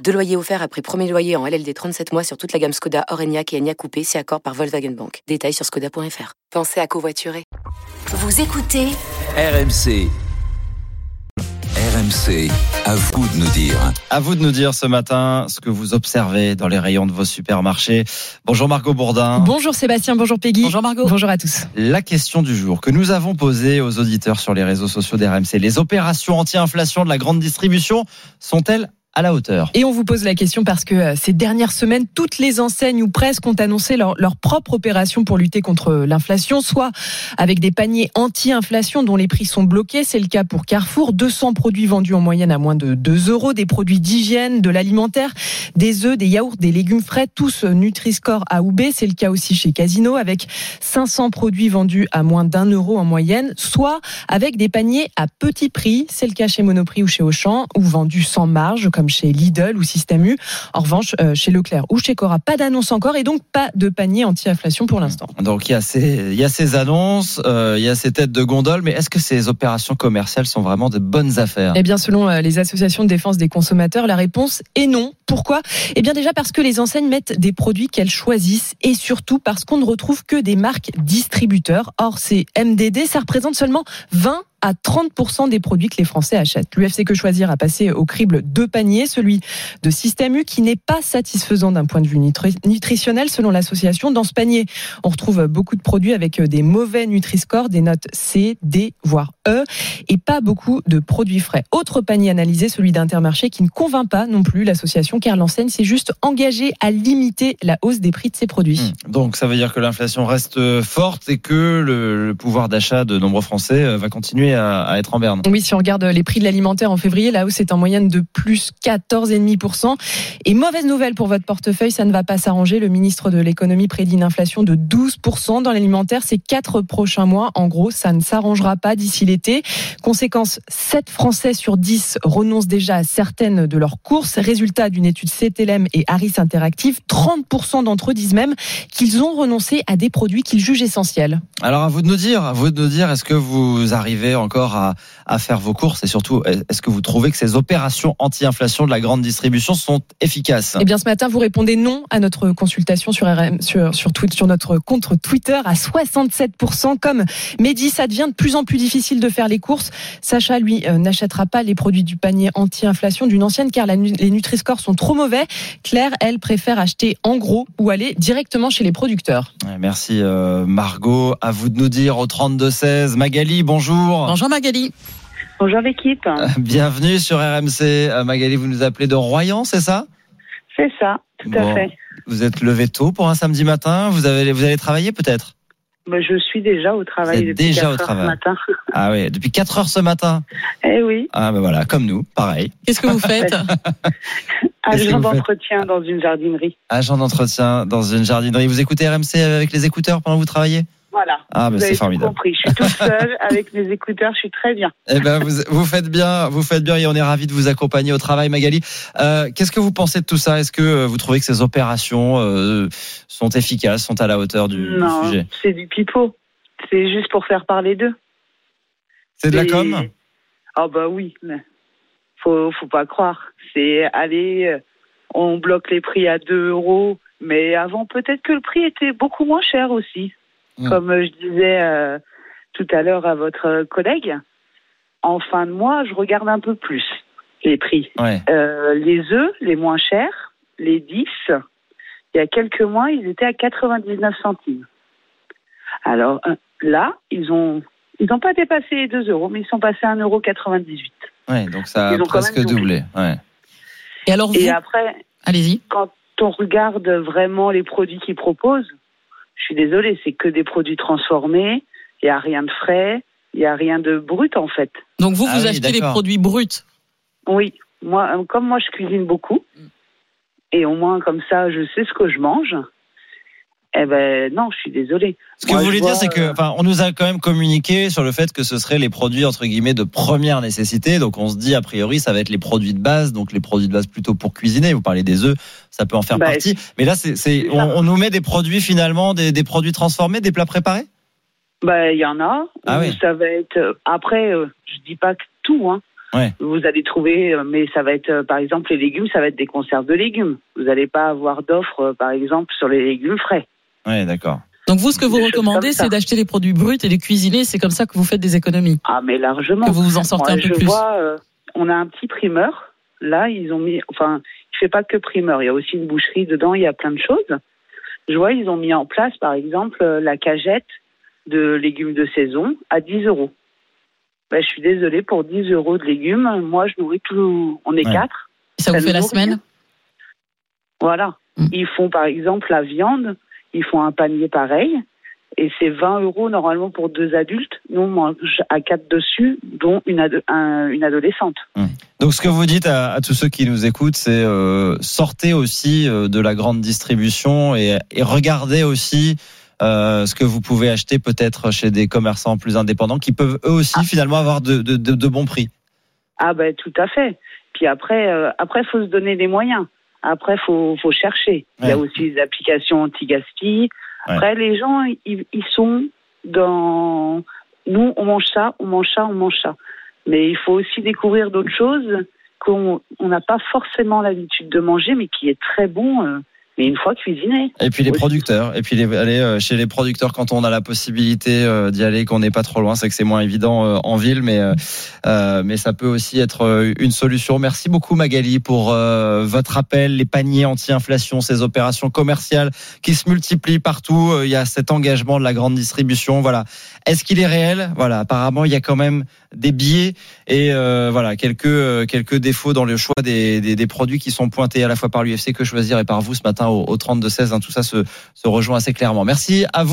Deux loyers offerts après premier loyer en LLD 37 mois sur toute la gamme Skoda, Orenia et Enya Coupé, c'est accord par Volkswagen Bank. Détails sur skoda.fr. Pensez à covoiturer. Vous écoutez RMC. RMC, à vous de nous dire. À vous de nous dire ce matin ce que vous observez dans les rayons de vos supermarchés. Bonjour Margot Bourdin. Bonjour Sébastien, bonjour Peggy. Bonjour Margot. Bonjour à tous. La question du jour que nous avons posée aux auditeurs sur les réseaux sociaux d'RMC. Les opérations anti-inflation de la grande distribution sont-elles à la hauteur. Et on vous pose la question parce que euh, ces dernières semaines, toutes les enseignes ou presque ont annoncé leur, leur propre opération pour lutter contre l'inflation, soit avec des paniers anti-inflation dont les prix sont bloqués. C'est le cas pour Carrefour. 200 produits vendus en moyenne à moins de 2 euros, des produits d'hygiène, de l'alimentaire, des œufs, des yaourts, des légumes frais, tous Nutri-Score A ou B. C'est le cas aussi chez Casino avec 500 produits vendus à moins d'un euro en moyenne, soit avec des paniers à petit prix. C'est le cas chez Monoprix ou chez Auchan, ou vendus sans marge, comme chez Lidl ou Système U. En revanche, euh, chez Leclerc ou chez Cora, pas d'annonce encore et donc pas de panier anti-inflation pour l'instant. Donc il y a ces, il y a ces annonces, euh, il y a ces têtes de gondole, mais est-ce que ces opérations commerciales sont vraiment de bonnes affaires? Eh bien, selon euh, les associations de défense des consommateurs, la réponse est non. Pourquoi? Eh bien, déjà parce que les enseignes mettent des produits qu'elles choisissent et surtout parce qu'on ne retrouve que des marques distributeurs. Or, ces MDD, ça représente seulement 20 à 30% des produits que les Français achètent. L'UFC Que Choisir a passé au crible deux paniers, celui de Système U qui n'est pas satisfaisant d'un point de vue nutritionnel selon l'association. Dans ce panier, on retrouve beaucoup de produits avec des mauvais Nutri-Score, des notes C, D, voire E, et pas beaucoup de produits frais. Autre panier analysé, celui d'Intermarché qui ne convainc pas non plus l'association car l'enseigne s'est juste engagée à limiter la hausse des prix de ses produits. Mmh. Donc ça veut dire que l'inflation reste forte et que le, le pouvoir d'achat de nombreux Français euh, va continuer à, à, être en berne. Oui, si on regarde les prix de l'alimentaire en février, la hausse est en moyenne de plus 14,5%. Et mauvaise nouvelle pour votre portefeuille, ça ne va pas s'arranger. Le ministre de l'économie prédit une inflation de 12% dans l'alimentaire ces quatre prochains mois. En gros, ça ne s'arrangera pas d'ici l'été. Conséquence, 7 Français sur 10 renoncent déjà à certaines de leurs courses. Résultat d'une étude CTLM et Harris Interactive, 30% d'entre eux disent même qu'ils ont renoncé à des produits qu'ils jugent essentiels. Alors à vous de nous dire, à vous de nous dire, est-ce que vous arrivez encore à, à faire vos courses et surtout, est-ce que vous trouvez que ces opérations anti-inflation de la grande distribution sont efficaces? Eh bien, ce matin, vous répondez non à notre consultation sur RM, sur sur, Twitter, sur notre compte Twitter à 67%. Comme Mehdi, ça devient de plus en plus difficile de faire les courses. Sacha, lui, euh, n'achètera pas les produits du panier anti-inflation d'une ancienne car la, les Nutri-Score sont trop mauvais. Claire, elle préfère acheter en gros ou aller directement chez les producteurs. Merci euh, Margot. À vous de nous dire au 32 16. Magali, bonjour. Bonjour Magali. Bonjour l'équipe. Bienvenue sur RMC. Euh, Magali, vous nous appelez de Royan, c'est ça? C'est ça, tout bon. à fait. Vous êtes levé tôt pour un samedi matin? Vous avez, vous allez travailler peut-être? Bah, je suis déjà au travail depuis déjà 4 au travail. heures ce matin. Ah oui, depuis 4 heures ce matin? Eh oui. Ah ben voilà, comme nous, pareil. Qu'est-ce que vous faites? Agent d'entretien dans une jardinerie. Agent d'entretien dans une jardinerie. Vous écoutez RMC avec les écouteurs pendant que vous travaillez? Voilà. Ah vous c'est formidable. Tout compris. Je suis toute seule avec mes écouteurs. Je suis très bien. Eh ben vous, vous faites bien, vous faites bien et on est ravis de vous accompagner au travail, Magali. Euh, Qu'est-ce que vous pensez de tout ça? Est-ce que vous trouvez que ces opérations euh, sont efficaces, sont à la hauteur du, non, du sujet? c'est du pipeau. C'est juste pour faire parler d'eux. C'est de la com? Ah bah oui, mais faut faut pas croire. C'est aller, on bloque les prix à 2 euros, mais avant peut-être que le prix était beaucoup moins cher aussi. Mmh. Comme je disais euh, tout à l'heure à votre collègue, en fin de mois, je regarde un peu plus les prix. Ouais. Euh, les œufs, les moins chers, les 10, il y a quelques mois, ils étaient à 99 centimes. Alors là, ils ont ils n'ont pas dépassé les 2 euros, mais ils sont passés à 1,98 euros. Ouais, donc ça a presque doublé. Ouais. Et alors vous Et après, allez-y. Quand on regarde vraiment les produits qu'ils proposent, je suis désolée, c'est que des produits transformés. Il n'y a rien de frais, il n'y a rien de brut en fait. Donc vous, Ah vous oui, achetez les produits bruts. Oui, moi, comme moi je cuisine beaucoup, et au moins comme ça je sais ce que je mange. Eh ben non, je suis désolée. Ce que Moi, vous voulez dire, c'est que, euh, enfin, on nous a quand même communiqué sur le fait que ce seraient les produits entre guillemets de première nécessité. Donc, on se dit a priori, ça va être les produits de base, donc les produits de base plutôt pour cuisiner. Vous parlez des œufs, ça peut en faire Bah, partie. Mais là, c'est, on, nous met des produits finalement, des, des produits transformés, des plats préparés? Ben, il y en a. Ah oui. Ça va être. euh, Après, euh, je dis pas que tout, hein. Ouais. Vous allez trouver, mais ça va être, par exemple, les légumes, ça va être des conserves de légumes. Vous n'allez pas avoir d'offres, par exemple, sur les légumes frais. Ouais, d'accord. Donc vous, ce que vous Des recommandez, c'est d'acheter les produits bruts et les cuisiner. C'est comme ça que vous faites des économies, Ah, mais largement. que vous vous en sortez Moi, un peu je plus. vois, euh, on a un petit primeur. Là, ils ont mis, enfin, il fait pas que primeur. Il y a aussi une boucherie dedans. Il y a plein de choses. Je vois, ils ont mis en place, par exemple, euh, la cagette de légumes de saison à 10 euros. Ben, je suis désolée pour 10 euros de légumes. Moi, je nourris tout. On est Ouais. quatre. Et ça vous fait la semaine? Voilà. Mm. Ils font, par exemple, la viande. Ils font un panier pareil. Et c'est 20 euros normalement pour deux adultes. Nous, on mange à quatre dessus, dont une, ado- un- une adolescente. Donc, ce que vous dites à, à tous ceux qui nous écoutent, c'est euh, sortez aussi euh, de la grande distribution et, et regardez aussi euh, ce que vous pouvez acheter peut-être chez des commerçants plus indépendants qui peuvent eux aussi finalement avoir de, de, de, de bons prix. Ah ben tout à fait. Puis après, euh, après faut se donner les moyens. Après, faut faut chercher. Il y a aussi des applications anti-gaspi. Après, les gens, ils, ils sont dans. Nous, on mange ça, on mange ça, on mange ça. Mais il faut aussi découvrir d'autres choses qu'on on n'a pas forcément l'habitude de manger, mais qui est très bon. Mais une fois cuisiné. Et puis les producteurs, et puis les, aller euh, chez les producteurs quand on a la possibilité euh, d'y aller, qu'on n'est pas trop loin, c'est que c'est moins évident euh, en ville, mais euh, mais ça peut aussi être une solution. Merci beaucoup Magali pour euh, votre appel, les paniers anti-inflation, ces opérations commerciales qui se multiplient partout. Il y a cet engagement de la grande distribution. Voilà. Est-ce qu'il est réel? Voilà. Apparemment, il y a quand même des biais et euh, voilà quelques quelques défauts dans le choix des, des, des produits qui sont pointés à la fois par l'UFC que choisir et par vous ce matin au, au 32 16. hein. tout ça se, se rejoint assez clairement. Merci à vous.